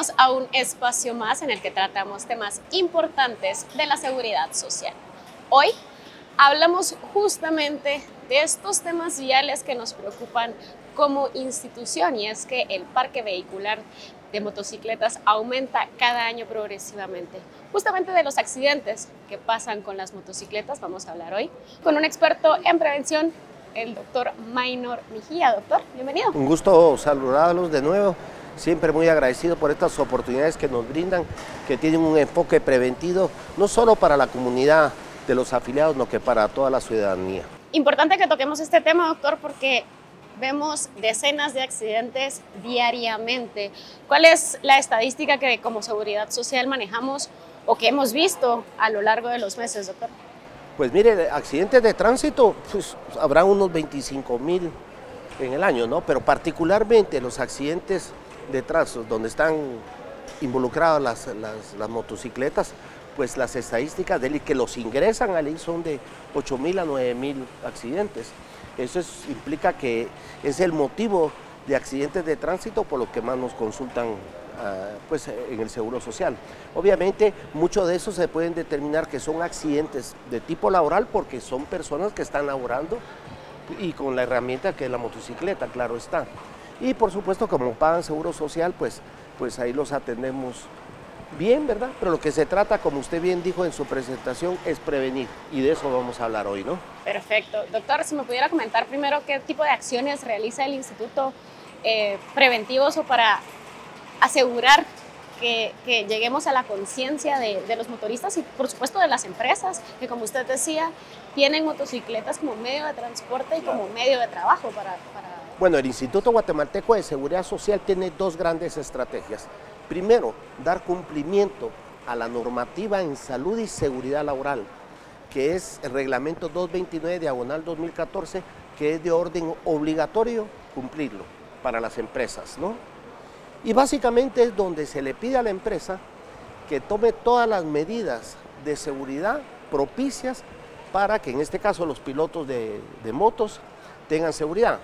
bienvenidos a un espacio más en el que tratamos temas importantes de la seguridad social. Hoy hablamos justamente de estos temas viales que nos preocupan como institución y es que el parque vehicular de motocicletas aumenta cada año progresivamente. Justamente de los accidentes que pasan con las motocicletas vamos a hablar hoy con un experto en prevención, el doctor Maynor Mejía. Doctor, bienvenido. Un gusto saludarlos de nuevo. Siempre muy agradecido por estas oportunidades que nos brindan, que tienen un enfoque preventivo, no solo para la comunidad de los afiliados, sino que para toda la ciudadanía. Importante que toquemos este tema, doctor, porque vemos decenas de accidentes diariamente. ¿Cuál es la estadística que como seguridad social manejamos o que hemos visto a lo largo de los meses, doctor? Pues mire, accidentes de tránsito, pues habrá unos 25 mil en el año, ¿no? Pero particularmente los accidentes de tránsito donde están involucradas las, motocicletas, pues las estadísticas de que los ingresan a son de 8 mil a 9 mil accidentes. Eso implica que es el motivo de accidentes de tránsito por lo que más nos consultan ah, pues, en el Seguro Social. Obviamente, muchos de esos se pueden determinar que son accidentes de tipo laboral porque son personas que están laborando y con la herramienta que es la motocicleta, claro está. Y por supuesto, como pagan Seguro Social, pues, pues ahí los atendemos bien, ¿verdad? Pero lo que se trata, como usted bien dijo en su presentación, es prevenir y de eso vamos a hablar hoy, ¿no? Perfecto. Doctor, si me pudiera comentar primero qué tipo de acciones realiza el Instituto eh, Preventivos o para asegurar que, lleguemos a la conciencia de, los motoristas y por supuesto de las empresas, que como usted decía, tienen motocicletas como medio de transporte y como medio de trabajo para... para... Bueno, el Instituto Guatemalteco de Seguridad Social tiene dos grandes estrategias. Primero, dar cumplimiento a la normativa en salud y seguridad laboral, que es el reglamento 229 diagonal 2014, que es de orden obligatorio cumplirlo para las empresas, ¿no? Y básicamente es donde se le pide a la empresa que tome todas las medidas de seguridad propicias para que en este caso los pilotos de, de motos tengan seguridad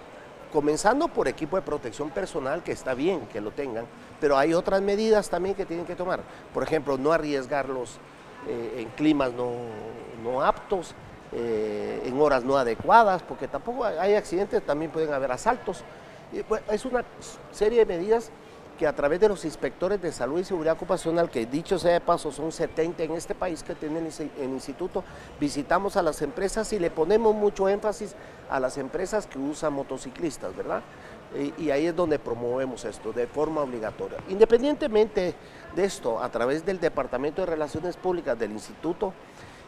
comenzando por equipo de protección personal, que está bien que lo tengan, pero hay otras medidas también que tienen que tomar. Por ejemplo, no arriesgarlos eh, en climas no, aptos, eh, en horas no adecuadas, porque tampoco hay accidentes, también pueden haber asaltos. Pues, es una serie de medidas que a través de los inspectores de salud y seguridad ocupacional, que dicho sea de paso son 70 en este país que tienen el instituto, visitamos a las empresas y le ponemos mucho énfasis a las empresas que usan motociclistas, ¿verdad? Y, ahí es donde promovemos esto de forma obligatoria. Independientemente de esto, a través del Departamento de Relaciones Públicas del instituto,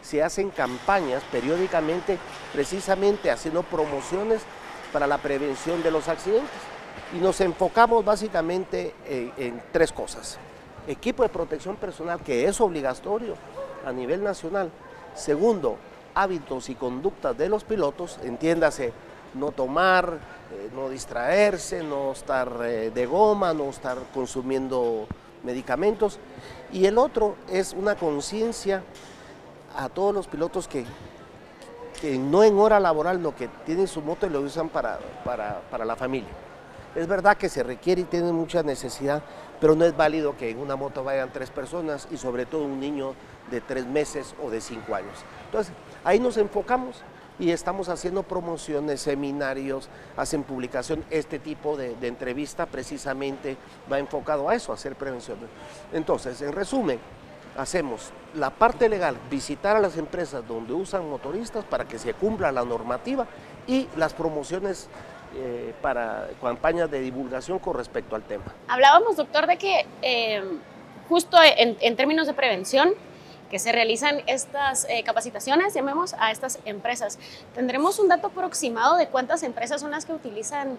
se hacen campañas periódicamente, precisamente haciendo promociones para la prevención de los accidentes y nos enfocamos básicamente en, tres cosas. Equipo de protección personal, que es obligatorio a nivel nacional. Segundo, hábitos y conductas de los pilotos, entiéndase, no tomar, eh, no distraerse, no estar eh, de goma, no estar consumiendo medicamentos. Y el otro es una conciencia a todos los pilotos que, que no en hora laboral, no que tienen su moto y lo usan para, para la familia. Es verdad que se requiere y tiene mucha necesidad, pero no es válido que en una moto vayan tres personas y sobre todo un niño de tres meses o de cinco años. Entonces, ahí nos enfocamos y estamos haciendo promociones, seminarios, hacen publicación. Este tipo de, entrevista precisamente va enfocado a eso, a hacer prevención. Entonces, en resumen, hacemos la parte legal, visitar a las empresas donde usan motoristas para que se cumpla la normativa y las promociones eh, para campañas de divulgación con respecto al tema. Hablábamos, doctor, de que eh, justo en, términos de prevención, que se realizan estas eh, capacitaciones, llamemos a estas empresas. ¿Tendremos un dato aproximado de cuántas empresas son las que utilizan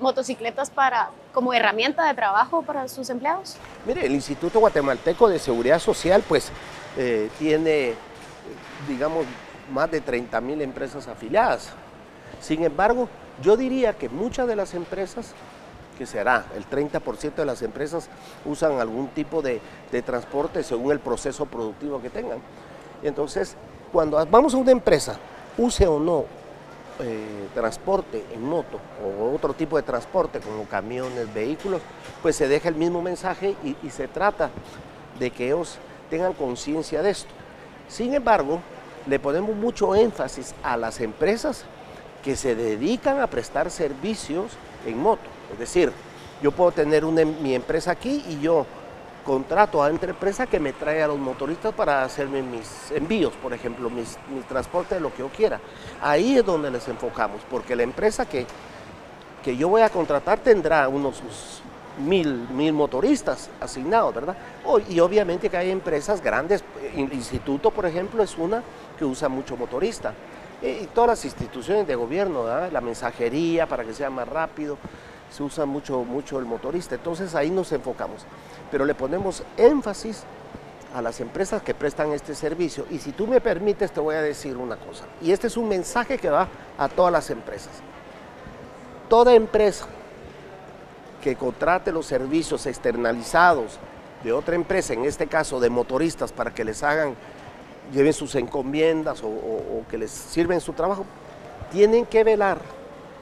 motocicletas para, como herramienta de trabajo para sus empleados? Mire, el Instituto Guatemalteco de Seguridad Social pues tiene, digamos, más de 30 mil empresas afiliadas. Sin embargo, yo diría que muchas de las empresas, que será el 30% de las empresas, usan algún tipo de, transporte según el proceso productivo que tengan. Entonces, cuando vamos a una empresa, use o no eh, transporte en moto o otro tipo de transporte como camiones, vehículos, pues se deja el mismo mensaje y, y se trata de que ellos tengan conciencia de esto. Sin embargo, le ponemos mucho énfasis a las empresas que se dedican a prestar servicios en moto. Es decir, yo puedo tener una, mi empresa aquí y yo contrato a otra empresa que me trae a los motoristas para hacerme mis envíos, por ejemplo, mis, mi transporte de lo que yo quiera. Ahí es donde les enfocamos, porque la empresa que, que yo voy a contratar tendrá unos mil, mil motoristas asignados, ¿verdad? y obviamente que hay empresas grandes, el instituto, por ejemplo, es una que usa mucho motorista. Y todas las instituciones de gobierno, la mensajería para que sea más rápido, se usa mucho, mucho el motorista. Entonces ahí nos enfocamos. Pero le ponemos énfasis a las empresas que prestan este servicio. Y si tú me permites, te voy a decir una cosa. Y este es un mensaje que va a todas las empresas. Toda empresa que contrate los servicios externalizados de otra empresa, en este caso de motoristas, para que les hagan, lleven sus encomiendas o, o que les sirven su trabajo, tienen que velar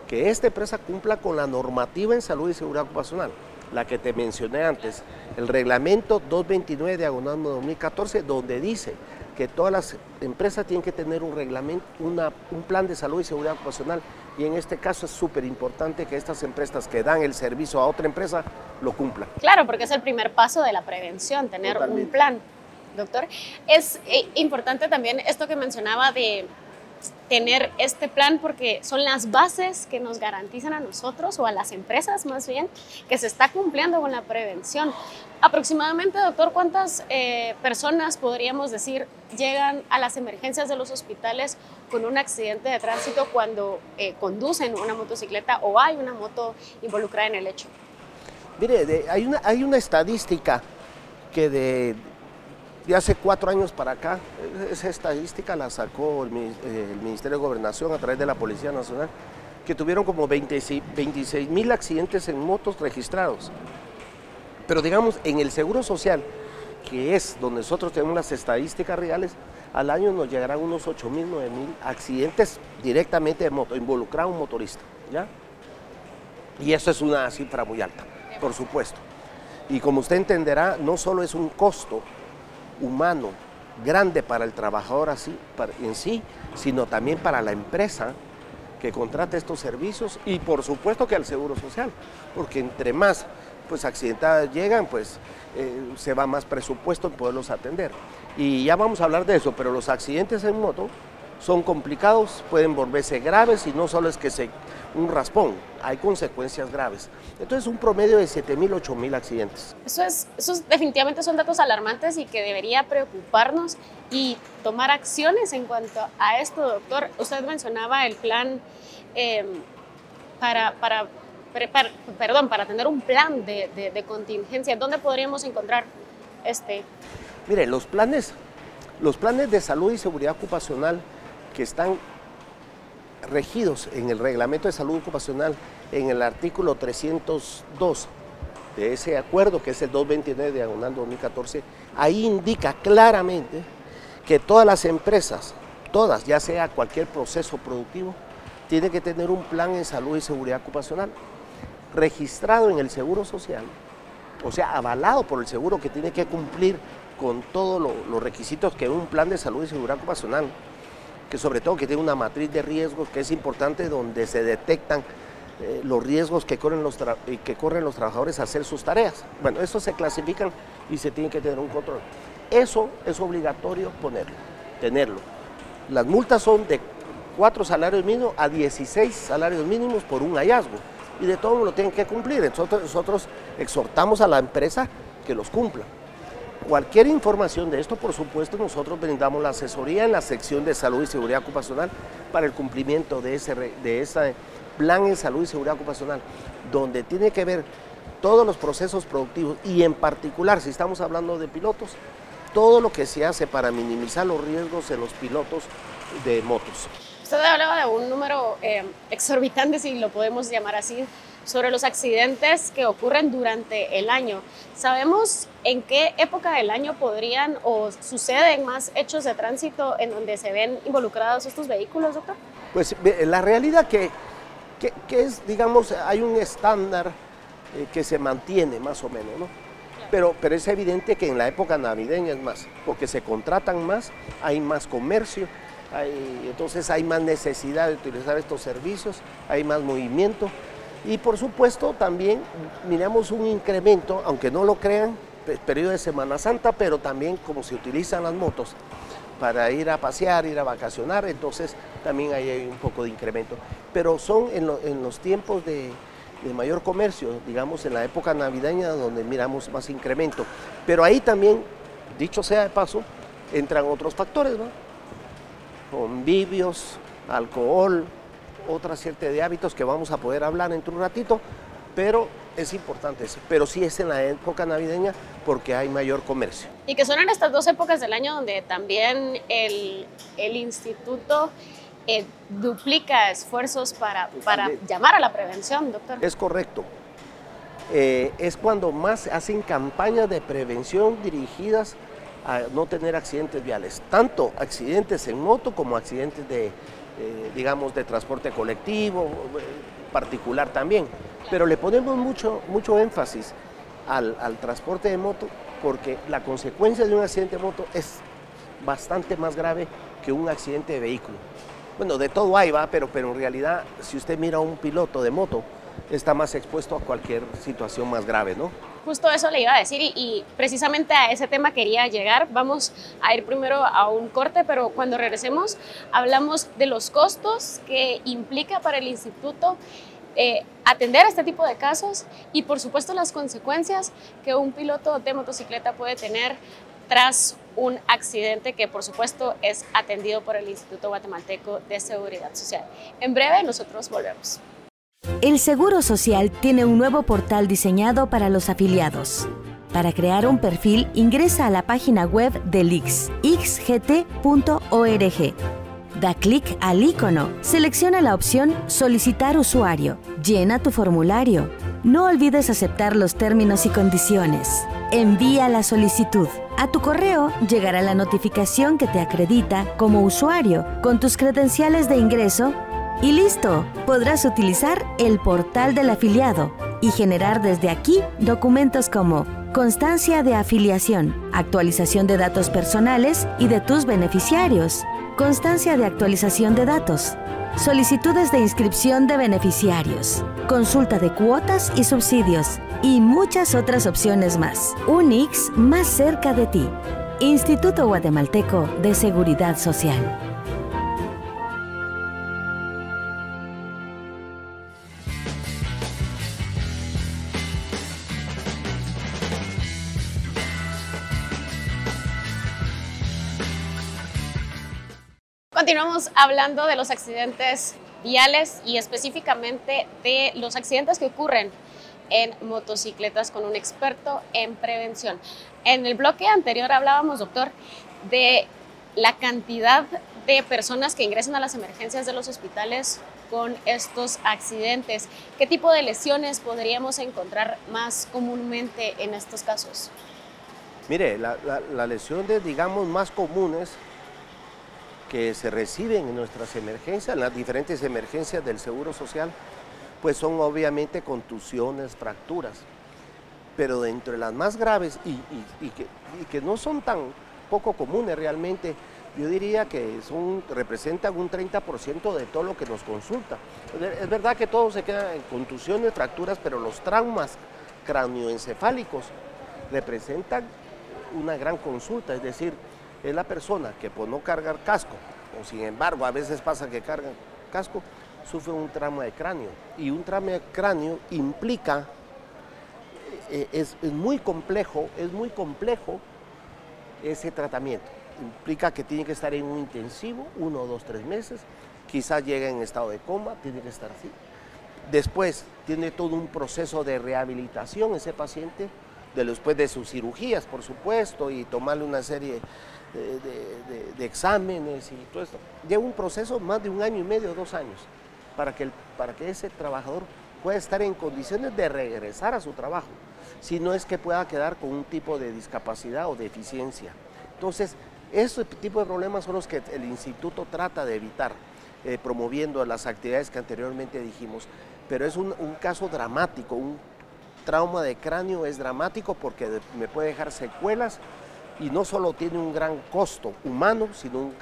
que esta empresa cumpla con la normativa en salud y seguridad ocupacional, la que te mencioné antes, el reglamento 229 diagonal 2014, donde dice que todas las empresas tienen que tener un reglamento, un plan de salud y seguridad ocupacional. Y en este caso es súper importante que estas empresas que dan el servicio a otra empresa lo cumplan. Claro, porque es el primer paso de la prevención, tener un plan. Doctor, es eh, importante también esto que mencionaba de tener este plan porque son las bases que nos garantizan a nosotros o a las empresas más bien que se está cumpliendo con la prevención. Aproximadamente, doctor, ¿cuántas eh, personas podríamos decir llegan a las emergencias de los hospitales con un accidente de tránsito cuando eh, conducen una motocicleta o hay una moto involucrada en el hecho? Mire, hay, una, hay una estadística que de de hace cuatro años para acá, esa estadística la sacó el, Ministerio de Gobernación a través de la Policía Nacional, que tuvieron como 26 mil accidentes en motos registrados. Pero digamos, en el Seguro Social, que es donde nosotros tenemos las estadísticas reales, al año nos llegarán unos 8 mil, 9 mil accidentes directamente de moto, involucrado un motorista. ¿ya? Y eso es una cifra muy alta, por supuesto. Y como usted entenderá, no solo es un costo humano grande para el trabajador así, en sí, sino también para la empresa que contrata estos servicios y por supuesto que al Seguro Social, porque entre más pues accidentadas llegan, pues eh, se va más presupuesto en poderlos atender. Y ya vamos a hablar de eso, pero los accidentes en moto son complicados, pueden volverse graves y no solo es que se un raspón, hay consecuencias graves. Entonces un promedio de 7.000, 8.000 accidentes. Eso es, esos definitivamente son datos alarmantes y que debería preocuparnos y tomar acciones en cuanto a esto, doctor. Usted mencionaba el plan em, para, para, perdón, para tener un plan de, de, de contingencia. ¿Dónde podríamos encontrar este? Mire, los planes, los planes de salud y seguridad ocupacional que están regidos en el Reglamento de Salud Ocupacional, en el artículo 302 de ese acuerdo, que es el 229 de diagonal 2014, ahí indica claramente que todas las empresas, todas, ya sea cualquier proceso productivo, tienen que tener un plan en salud y seguridad ocupacional registrado en el Seguro Social, o sea, avalado por el seguro que tiene que cumplir con todos los requisitos que un plan de salud y seguridad ocupacional que sobre todo que tiene una matriz de riesgos que es importante donde se detectan eh, los riesgos que corren los, que corren los trabajadores a hacer sus tareas. Bueno, eso se clasifican y se tiene que tener un control. Eso es obligatorio ponerlo, tenerlo. Las multas son de 4 salarios mínimos a 16 salarios mínimos por un hallazgo y de todo lo tienen que cumplir. Nosotros, nosotros exhortamos a la empresa que los cumpla. Cualquier información de esto, por supuesto, nosotros brindamos la asesoría en la sección de salud y seguridad ocupacional para el cumplimiento de ese, de plan en salud y seguridad ocupacional, donde tiene que ver todos los procesos productivos y en particular, si estamos hablando de pilotos, todo lo que se hace para minimizar los riesgos en los pilotos de motos. Usted hablaba de un número eh, exorbitante, si lo podemos llamar así, sobre los accidentes que ocurren durante el año. ¿Sabemos en qué época del año podrían o suceden más hechos de tránsito en donde se ven involucrados estos vehículos, doctor? Pues la realidad que, que, es, digamos, hay un estándar eh, que se mantiene más o menos, ¿no? Pero, pero es evidente que en la época navideña es más, porque se contratan más, hay más comercio, entonces hay más necesidad de utilizar estos servicios, hay más movimiento y por supuesto también miramos un incremento, aunque no lo crean, periodo de Semana Santa, pero también como se utilizan las motos para ir a pasear, ir a vacacionar, entonces también hay un poco de incremento. Pero son en, los tiempos de, mayor comercio, digamos en la época navideña donde miramos más incremento. Pero ahí también, dicho sea de paso, entran otros factores, ¿no? convivios, alcohol, otra serie de hábitos que vamos a poder hablar en un ratito, pero es importante eso. Pero sí es en la época navideña porque hay mayor comercio. Y que son en estas dos épocas del año donde también el, el instituto eh, duplica esfuerzos para, para llamar a la prevención, doctor. Es correcto. Eh, es cuando más hacen campañas de prevención dirigidas a no tener accidentes viales, tanto accidentes en moto como accidentes de, eh, digamos, de transporte colectivo, particular también. Pero le ponemos mucho, mucho énfasis al, transporte de moto porque la consecuencia de un accidente de moto es bastante más grave que un accidente de vehículo. Bueno, de todo hay, va, pero, pero en realidad, si usted mira a un piloto de moto, está más expuesto a cualquier situación más grave, ¿no? Justo eso le iba a decir y, precisamente a ese tema quería llegar. Vamos a ir primero a un corte, pero cuando regresemos hablamos de los costos que implica para el instituto eh, atender este tipo de casos y por supuesto las consecuencias que un piloto de motocicleta puede tener tras un accidente que por supuesto es atendido por el Instituto Guatemalteco de Seguridad Social. En breve nosotros volvemos. El Seguro Social tiene un nuevo portal diseñado para los afiliados. Para crear un perfil, ingresa a la página web del IX, xgt.org. Da clic al icono, selecciona la opción Solicitar usuario, llena tu formulario. No olvides aceptar los términos y condiciones. Envía la solicitud. A tu correo llegará la notificación que te acredita como usuario con tus credenciales de ingreso y listo, podrás utilizar el portal del afiliado y generar desde aquí documentos como constancia de afiliación, actualización de datos personales y de tus beneficiarios, constancia de actualización de datos, solicitudes de inscripción de beneficiarios, consulta de cuotas y subsidios y muchas otras opciones más. Unix más cerca de ti. Instituto Guatemalteco de Seguridad Social. Continuamos hablando de los accidentes viales y específicamente de los accidentes que ocurren en motocicletas con un experto en prevención. En el bloque anterior hablábamos, doctor, de la cantidad de personas que ingresan a las emergencias de los hospitales con estos accidentes. ¿Qué tipo de lesiones podríamos encontrar más comúnmente en estos casos? Mire, las la, lesiones, digamos, más comunes que se reciben en nuestras emergencias, las diferentes emergencias del Seguro Social, pues son obviamente contusiones, fracturas. Pero de las más graves y, que, no son tan poco comunes realmente, yo diría que son, representan un 30% de todo lo que nos consulta. Es verdad que todo se queda en contusiones, fracturas, pero los traumas cráneoencefálicos representan una gran consulta, es decir, es la persona que por no cargar casco, o sin embargo a veces pasa que carga casco, sufre un trauma de cráneo. Y un trauma de cráneo implica, eh, es, muy complejo, es muy complejo ese tratamiento. Implica que tiene que estar en un intensivo, uno, dos, tres meses, quizás llegue en estado de coma, tiene que estar así. Después tiene todo un proceso de rehabilitación ese paciente, después de sus cirugías, por supuesto, y tomarle una serie de, exámenes y todo esto. Lleva un proceso más de un año y medio, dos años, para que, para que ese trabajador pueda estar en condiciones de regresar a su trabajo, si no es que pueda quedar con un tipo de discapacidad o deficiencia. Entonces, esos tipo de problemas son los que el instituto trata de evitar, eh, promoviendo las actividades que anteriormente dijimos. Pero es un, caso dramático, un trauma de cráneo es dramático porque me puede dejar secuelas y no solo tiene un gran costo humano, sino un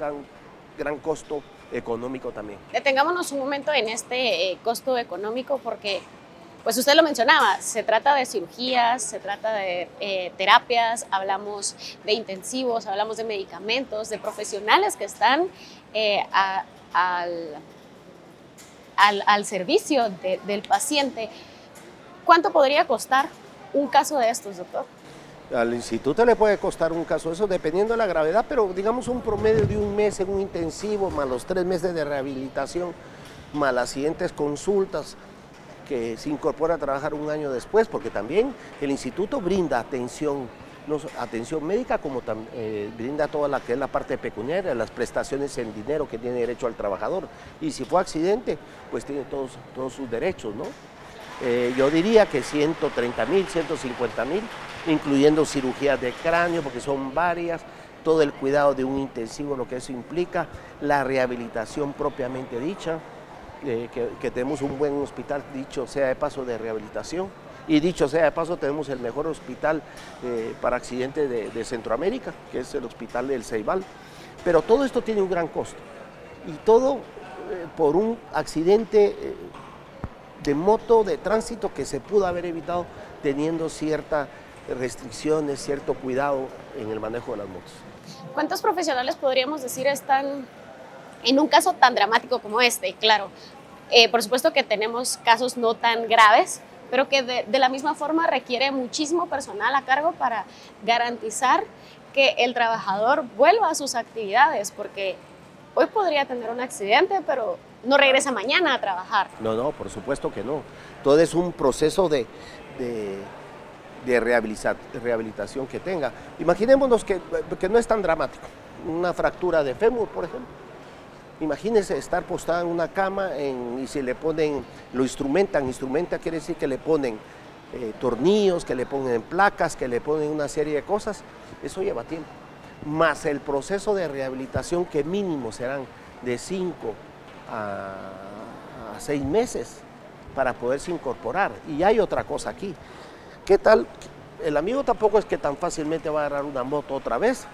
gran, costo económico también. Detengámonos un momento en este eh, costo económico porque pues usted lo mencionaba, se trata de cirugías, se trata de eh, terapias, hablamos de intensivos, hablamos de medicamentos, de profesionales que están eh, al, al, servicio del paciente. ¿Cuánto podría costar un caso de estos, doctor? Al instituto le puede costar un caso eso dependiendo de la gravedad, pero digamos un promedio de un mes en un intensivo, más los tres meses de rehabilitación, más las siguientes consultas, que se incorpora a trabajar un año después, porque también el instituto brinda atención, no, atención médica, como también eh, brinda toda la que es la parte pecuniaria, las prestaciones en dinero que tiene derecho al trabajador. Y si fue accidente, pues tiene todos, todos sus derechos, ¿no? Eh, yo diría que 130 mil, 150 mil, incluyendo cirugías de cráneo, porque son varias, todo el cuidado de un intensivo, lo que eso implica, la rehabilitación propiamente dicha, eh, que, tenemos un buen hospital, dicho sea de paso, de rehabilitación. Y dicho sea de paso, tenemos el mejor hospital eh, para accidentes de, Centroamérica, que es el hospital del Ceibal. Pero todo esto tiene un gran costo. Y todo por un accidente de moto, de tránsito, que se pudo haber evitado teniendo ciertas restricciones, cierto cuidado en el manejo de las motos. ¿Cuántos profesionales podríamos decir están en un caso tan dramático como este, claro, eh, por supuesto que tenemos casos no tan graves, pero que de, la misma forma requiere muchísimo personal a cargo para garantizar que el trabajador vuelva a sus actividades, porque hoy podría tener un accidente, pero no regresa mañana a trabajar. No, no, por supuesto que no. Todo es un proceso de, de, rehabilitación que tenga. Imaginémonos que, que no es tan dramático. Una fractura de fémur, por ejemplo Imagínense estar postada en una cama y si le ponen, lo instrumentan, instrumenta quiere decir que le ponen eh, tornillos, que le ponen placas, que le ponen una serie de cosas, eso lleva tiempo. Más el proceso de rehabilitación que mínimo serán de 5 a 6 meses para poderse incorporar. Y hay otra cosa aquí. ¿Qué tal? El amigo tampoco es que tan fácilmente va a agarrar una moto otra vez.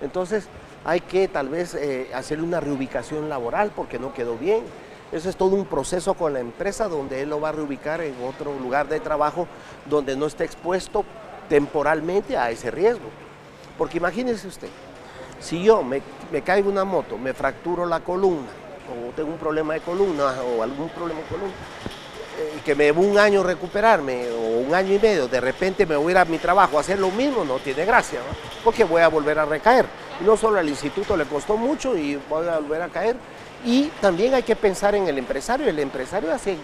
Entonces, hay que tal vez eh, hacerle una reubicación laboral porque no quedó bien. Eso es todo un proceso con la empresa donde él lo va a reubicar en otro lugar de trabajo donde no esté expuesto temporalmente a ese riesgo. Porque imagínese usted, si yo me, me caigo una moto, me fracturo la columna, o tengo un problema de columna, o algún problema de columna, eh, que me debo un año recuperarme, o un año y medio, de repente me voy a ir a mi trabajo a hacer lo mismo, no tiene gracia, porque voy a volver a recaer. No solo al instituto le costó mucho y voy a volver a caer. Y también hay que pensar en el empresario. El empresario hace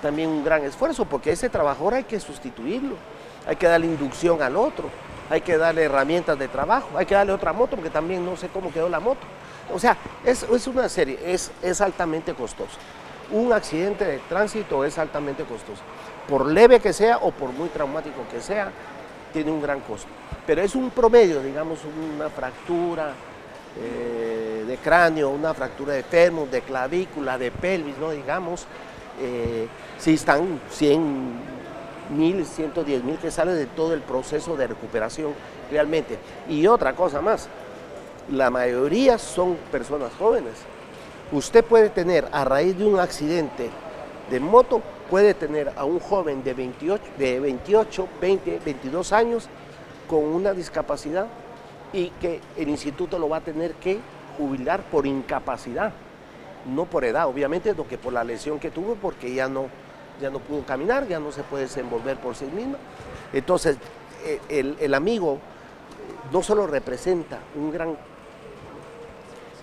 también un gran esfuerzo porque ese trabajador hay que sustituirlo. Hay que darle inducción al otro. Hay que darle herramientas de trabajo. Hay que darle otra moto porque también no sé cómo quedó la moto. O sea, es, una serie, es, es altamente costoso. Un accidente de tránsito es altamente costoso. Por leve que sea o por muy traumático que sea, tiene un gran costo pero es un promedio, digamos, una fractura eh, de cráneo, una fractura de fémur, de clavícula, de pelvis, ¿no? Digamos, eh, si están 100 mil, 110 mil que sale de todo el proceso de recuperación realmente. Y otra cosa más, la mayoría son personas jóvenes. Usted puede tener, a raíz de un accidente de moto, puede tener a un joven de 28, de 28 20, 22 años con una discapacidad y que el instituto lo va a tener que jubilar por incapacidad, no por edad, obviamente, lo que por la lesión que tuvo, porque ya no, ya no pudo caminar, ya no se puede desenvolver por sí misma. Entonces, e, el, el amigo no solo representa un gran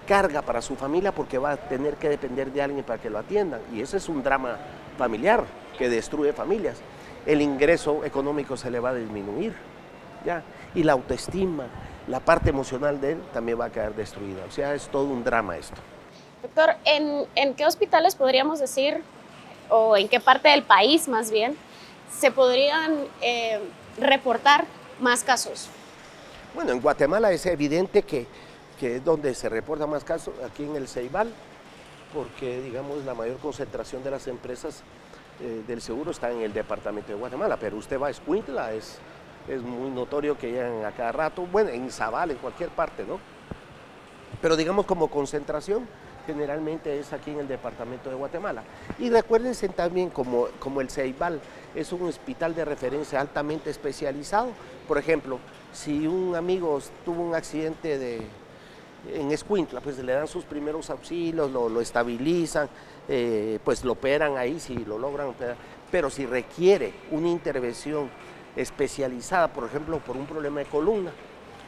carga para su familia porque va a tener que depender de alguien para que lo atiendan. Y ese es un drama familiar que destruye familias. El ingreso económico se le va a disminuir. Y la autoestima, la parte emocional de él también va a quedar destruida. O sea, es todo un drama esto. Doctor, ¿en, qué hospitales podríamos decir o en qué parte del país más bien se podrían eh, reportar más casos? Bueno, en Guatemala es evidente que, que es donde se reporta más casos, aquí en el Ceibal, porque digamos la mayor concentración de las empresas eh, del seguro está en el departamento de Guatemala, pero usted va a Escuintla, es, es muy notorio que llegan a cada rato, bueno, en Zabal, en cualquier parte, ¿no? Pero digamos como concentración, generalmente es aquí en el departamento de Guatemala. Y recuérdense también como, como el Ceibal es un hospital de referencia altamente especializado. Por ejemplo, si un amigo tuvo un accidente de, en Escuintla, pues le dan sus primeros auxilios, lo, estabilizan, eh, pues lo operan ahí si lo logran operar. Pero si requiere una intervención especializada, por ejemplo, por un problema de columna,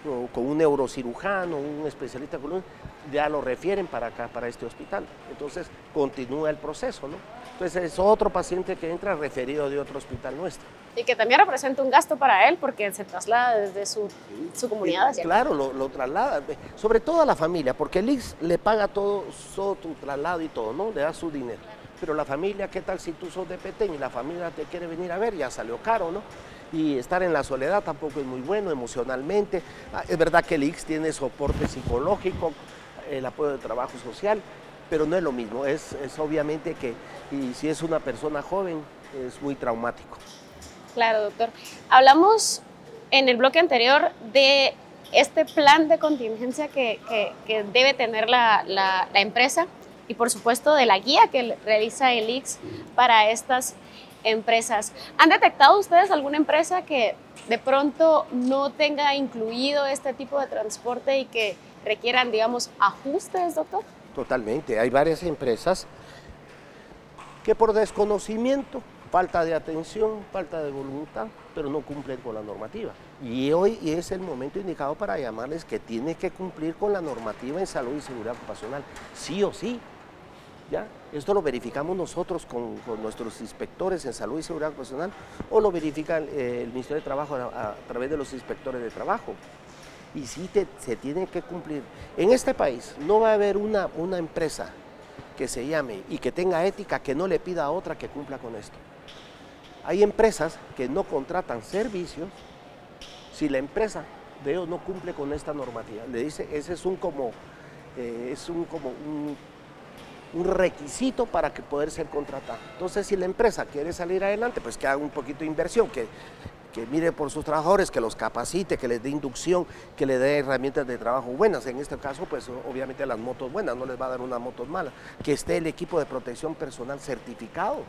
o con un neurocirujano, un especialista de columna, ya lo refieren para acá, para este hospital. Entonces continúa el proceso, ¿no? Entonces es otro paciente que entra referido de otro hospital nuestro. Y que también representa un gasto para él porque se traslada desde su, su comunidad hacia Claro, lo, lo, traslada, sobre todo a la familia, porque el IX le paga todo, todo tu traslado y todo, ¿no? Le da su dinero. Pero la familia, ¿qué tal si tú sos de Petén y la familia te quiere venir a ver? Ya salió caro, ¿no? y estar en la soledad tampoco es muy bueno emocionalmente. Ah, es verdad que el IX tiene soporte psicológico, el apoyo de trabajo social, pero no es lo mismo. Es, es obviamente que, y si es una persona joven, es muy traumático. Claro, doctor. Hablamos en el bloque anterior de este plan de contingencia que, que, debe tener la, la, la, empresa y por supuesto de la guía que realiza el IX para estas empresas. ¿Han detectado ustedes alguna empresa que de pronto no tenga incluido este tipo de transporte y que requieran, digamos, ajustes, doctor? Totalmente. Hay varias empresas que por desconocimiento, falta de atención, falta de voluntad, pero no cumplen con la normativa. Y hoy es el momento indicado para llamarles que tiene que cumplir con la normativa en salud y seguridad ocupacional, sí o sí. ¿Ya? Esto lo verificamos nosotros con, nuestros inspectores en salud y seguridad ocupacional o lo verifica el, el Ministerio de Trabajo a, través de los inspectores de trabajo y sí se tiene que cumplir. En este país no va a haber una, una empresa que se llame y que tenga ética que no le pida a otra que cumpla con esto. Hay empresas que no contratan servicios si la empresa de ellos no cumple con esta normativa. Le dice, ese es un como, eh, es un, como un, requisito para que poder ser contratado. Entonces, si la empresa quiere salir adelante, pues que haga un poquito de inversión, que que mire por sus trabajadores, que los capacite, que les dé inducción, que les dé herramientas de trabajo buenas. En este caso, pues obviamente las motos buenas, no les va a dar una motos mala. Que esté el equipo de protección personal certificado.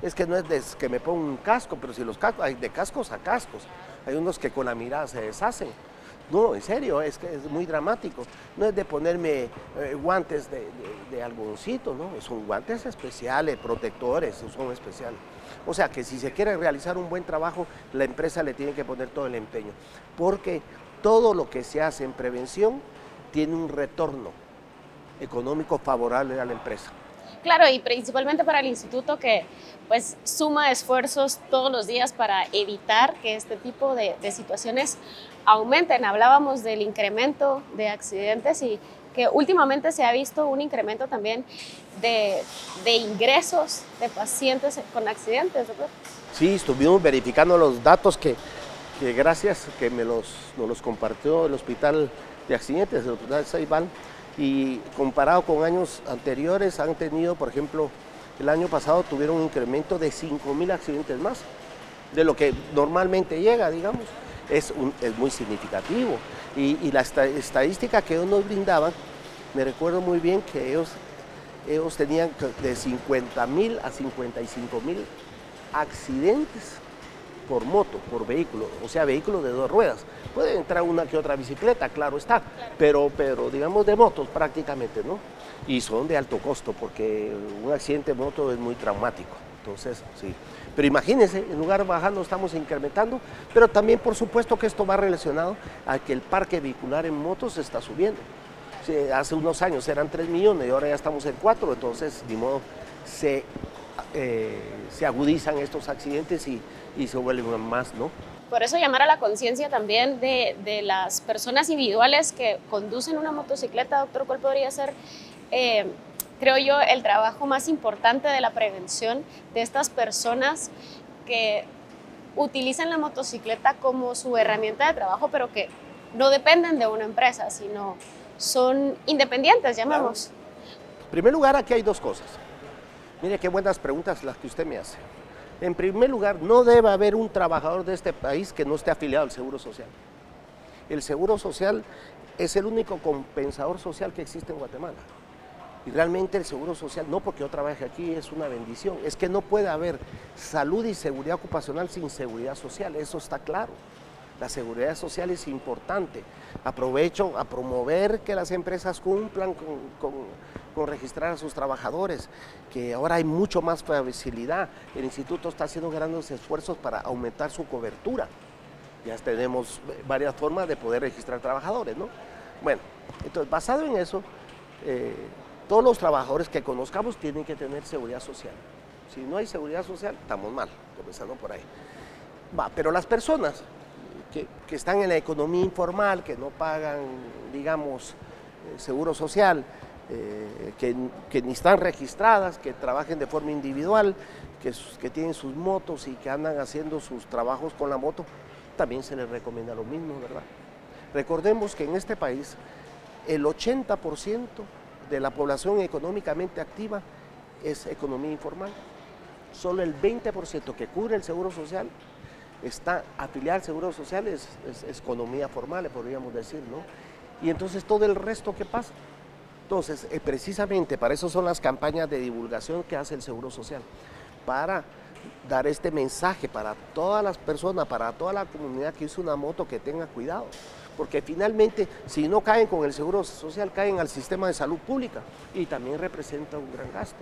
Es que no es que me ponga un casco, pero si los cascos, hay de cascos a cascos. Hay unos que con la mirada se deshacen. No, en serio, es que es muy dramático. No es de ponerme eh, guantes de, de, de, algodoncito, ¿no? Son guantes especiales, protectores, son especiales. O sea que si se quiere realizar un buen trabajo, la empresa le tiene que poner todo el empeño. Porque todo lo que se hace en prevención tiene un retorno económico favorable a la empresa. Claro, y principalmente para el instituto que pues suma esfuerzos todos los días para evitar que este tipo de, de situaciones aumenten. Hablábamos del incremento de accidentes y que últimamente se ha visto un incremento también de, de ingresos de pacientes con accidentes. Sí, estuvimos verificando los datos que, que gracias que me los, nos los compartió el Hospital de Accidentes, el Hospital Saibal, y comparado con años anteriores han tenido, por ejemplo, el año pasado tuvieron un incremento de 5 mil accidentes más, de lo que normalmente llega, digamos es, un, es muy significativo. Y, y, la estadística que ellos nos brindaban, me recuerdo muy bien que ellos, ellos tenían de 50 mil a 55 mil accidentes por moto, por vehículo, o sea, vehículos de dos ruedas. Puede entrar una que otra bicicleta, claro está, claro. Pero, pero digamos de motos prácticamente, ¿no? Y son de alto costo porque un accidente de moto es muy traumático. Entonces, sí. Pero imagínense, en lugar de bajar no estamos incrementando, pero también por supuesto que esto va relacionado a que el parque vehicular en motos está subiendo. Hace unos años eran 3 millones y ahora ya estamos en 4, entonces, de modo, se, eh, se agudizan estos accidentes y, y, se vuelven más, ¿no? Por eso llamar a la conciencia también de, de, las personas individuales que conducen una motocicleta, doctor, ¿cuál podría ser eh, creo yo, el trabajo más importante de la prevención de estas personas que utilizan la motocicleta como su herramienta de trabajo, pero que no dependen de una empresa, sino son independientes, llamamos. En primer lugar, aquí hay dos cosas. Mire qué buenas preguntas las que usted me hace. En primer lugar, no debe haber un trabajador de este país que no esté afiliado al Seguro Social. El Seguro Social es el único compensador social que existe en Guatemala. Y realmente el Seguro Social, no porque yo trabaje aquí, es una bendición. Es que no puede haber salud y seguridad ocupacional sin seguridad social, eso está claro. La seguridad social es importante. Aprovecho a promover que las empresas cumplan con, registrar a sus trabajadores, que ahora hay mucho más facilidad. El instituto está haciendo grandes esfuerzos para aumentar su cobertura. Ya tenemos varias formas de poder registrar trabajadores, ¿no? Bueno, entonces basado en eso, eh, todos los trabajadores que conozcamos tienen que tener seguridad social. Si no hay seguridad social, estamos mal, comenzando por ahí. Pero las personas que, están en la economía informal, que no pagan, digamos, eh, seguro social, eh, que, ni están registradas, que trabajen de forma individual, que, que tienen sus motos y que andan haciendo sus trabajos con la moto, también se les recomienda lo mismo, ¿verdad? Recordemos que en este país el 80% de la población económicamente activa es economía informal. Solo el 20% que cubre el seguro social está afiliado al seguro social es, economía formal, podríamos decir, ¿no? Y entonces todo el resto que pasa. Entonces, eh, precisamente para eso son las campañas de divulgación que hace el Seguro Social, para dar este mensaje para todas las personas, para toda la comunidad que usa una moto, que tenga cuidado, porque finalmente si no caen con el Seguro Social, caen al sistema de salud pública y también representa un gran gasto.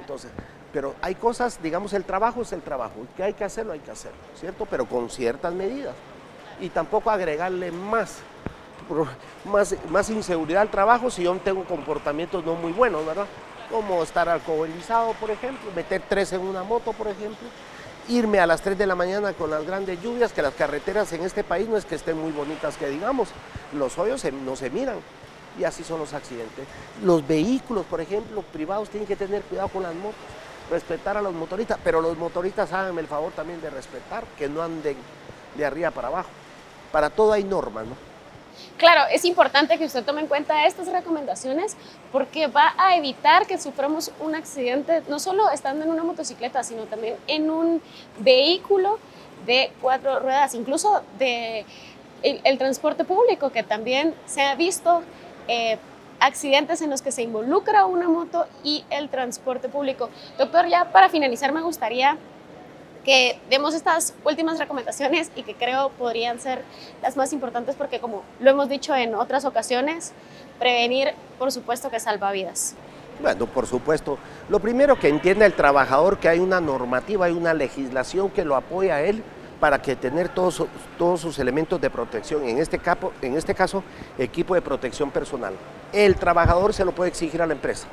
Entonces, pero hay cosas, digamos, el trabajo es el trabajo, que hay que hacerlo, hay que hacerlo, ¿cierto? Pero con ciertas medidas. Y tampoco agregarle más, más, más inseguridad al trabajo si yo tengo comportamientos no muy buenos, ¿verdad? Como estar alcoholizado, por ejemplo, meter tres en una moto, por ejemplo, irme a las 3 de la mañana con las grandes lluvias, que las carreteras en este país no es que estén muy bonitas que digamos, los hoyos no se miran y así son los accidentes. Los vehículos, por ejemplo, privados tienen que tener cuidado con las motos respetar a los motoristas, pero los motoristas háganme el favor también de respetar, que no anden de arriba para abajo. Para todo hay normas, ¿no? Claro, es importante que usted tome en cuenta estas recomendaciones porque va a evitar que suframos un accidente, no solo estando en una motocicleta, sino también en un vehículo de cuatro ruedas, incluso de el, transporte público, que también se ha visto eh, accidentes en los que se involucra una moto y el transporte público. Doctor, ya para finalizar me gustaría que demos estas últimas recomendaciones y que creo podrían ser las más importantes porque como lo hemos dicho en otras ocasiones, prevenir por supuesto que salva vidas. Bueno, por supuesto. Lo primero que entienda el trabajador que hay una normativa, hay una legislación que lo apoya a él para que tener todos, todos sus elementos de protección, en este, en este caso equipo de protección personal. El trabajador se lo puede exigir a la empresa.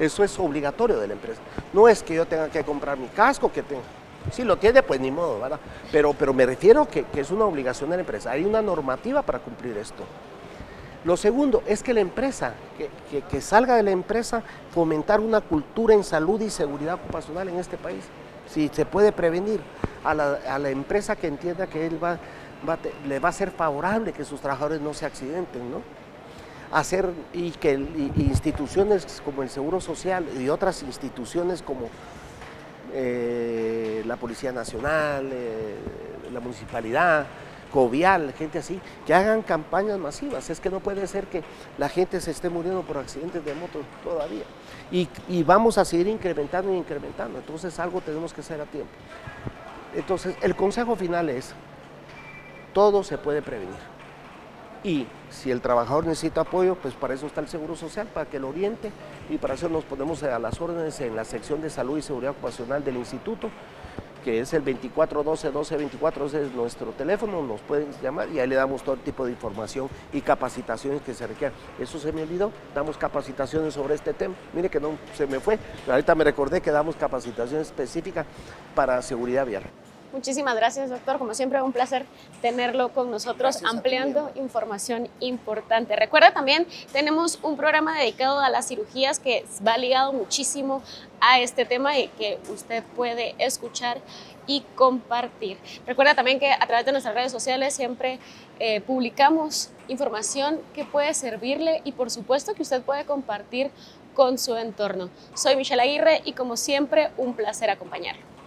Eso es obligatorio de la empresa. No es que yo tenga que comprar mi casco, que tenga. Si lo tiene, pues ni modo, ¿verdad? Pero, pero me refiero que, que es una obligación de la empresa. Hay una normativa para cumplir esto. Lo segundo es que la empresa, que, que, salga de la empresa, fomentar una cultura en salud y seguridad ocupacional en este país. Si se puede prevenir a la, empresa que entienda que él va, le va a ser favorable que sus trabajadores no se accidenten, ¿no? Hacer y que instituciones como el Seguro Social y otras instituciones como eh, la Policía Nacional, eh, la Municipalidad, Covial, gente así, que hagan campañas masivas. Es que no puede ser que la gente se esté muriendo por accidentes de moto todavía. Y, y, vamos a seguir incrementando y incrementando. Entonces algo tenemos que hacer a tiempo. Entonces, el consejo final es, todo se puede prevenir. Y si el trabajador necesita apoyo, pues para eso está el Seguro Social, para que lo oriente y para eso nos ponemos a las órdenes en la sección de salud y seguridad ocupacional del instituto, que es el 2412-1224, ese es nuestro teléfono, nos pueden llamar y ahí le damos todo tipo de información y capacitaciones que se requieran. Eso se me olvidó, damos capacitaciones sobre este tema. Mire que no se me fue, pero ahorita me recordé que damos capacitación específica para seguridad vial. Muchísimas gracias, doctor. Como siempre, un placer tenerlo con nosotros, ampliando información importante. Recuerda también, tenemos un programa dedicado a las cirugías que va ligado muchísimo a este tema y que usted puede escuchar y compartir. Recuerda también que a través de nuestras redes sociales siempre eh, publicamos información que puede servirle y por supuesto que usted puede compartir con su entorno. Soy Michelle Aguirre y como siempre un placer acompañarlo.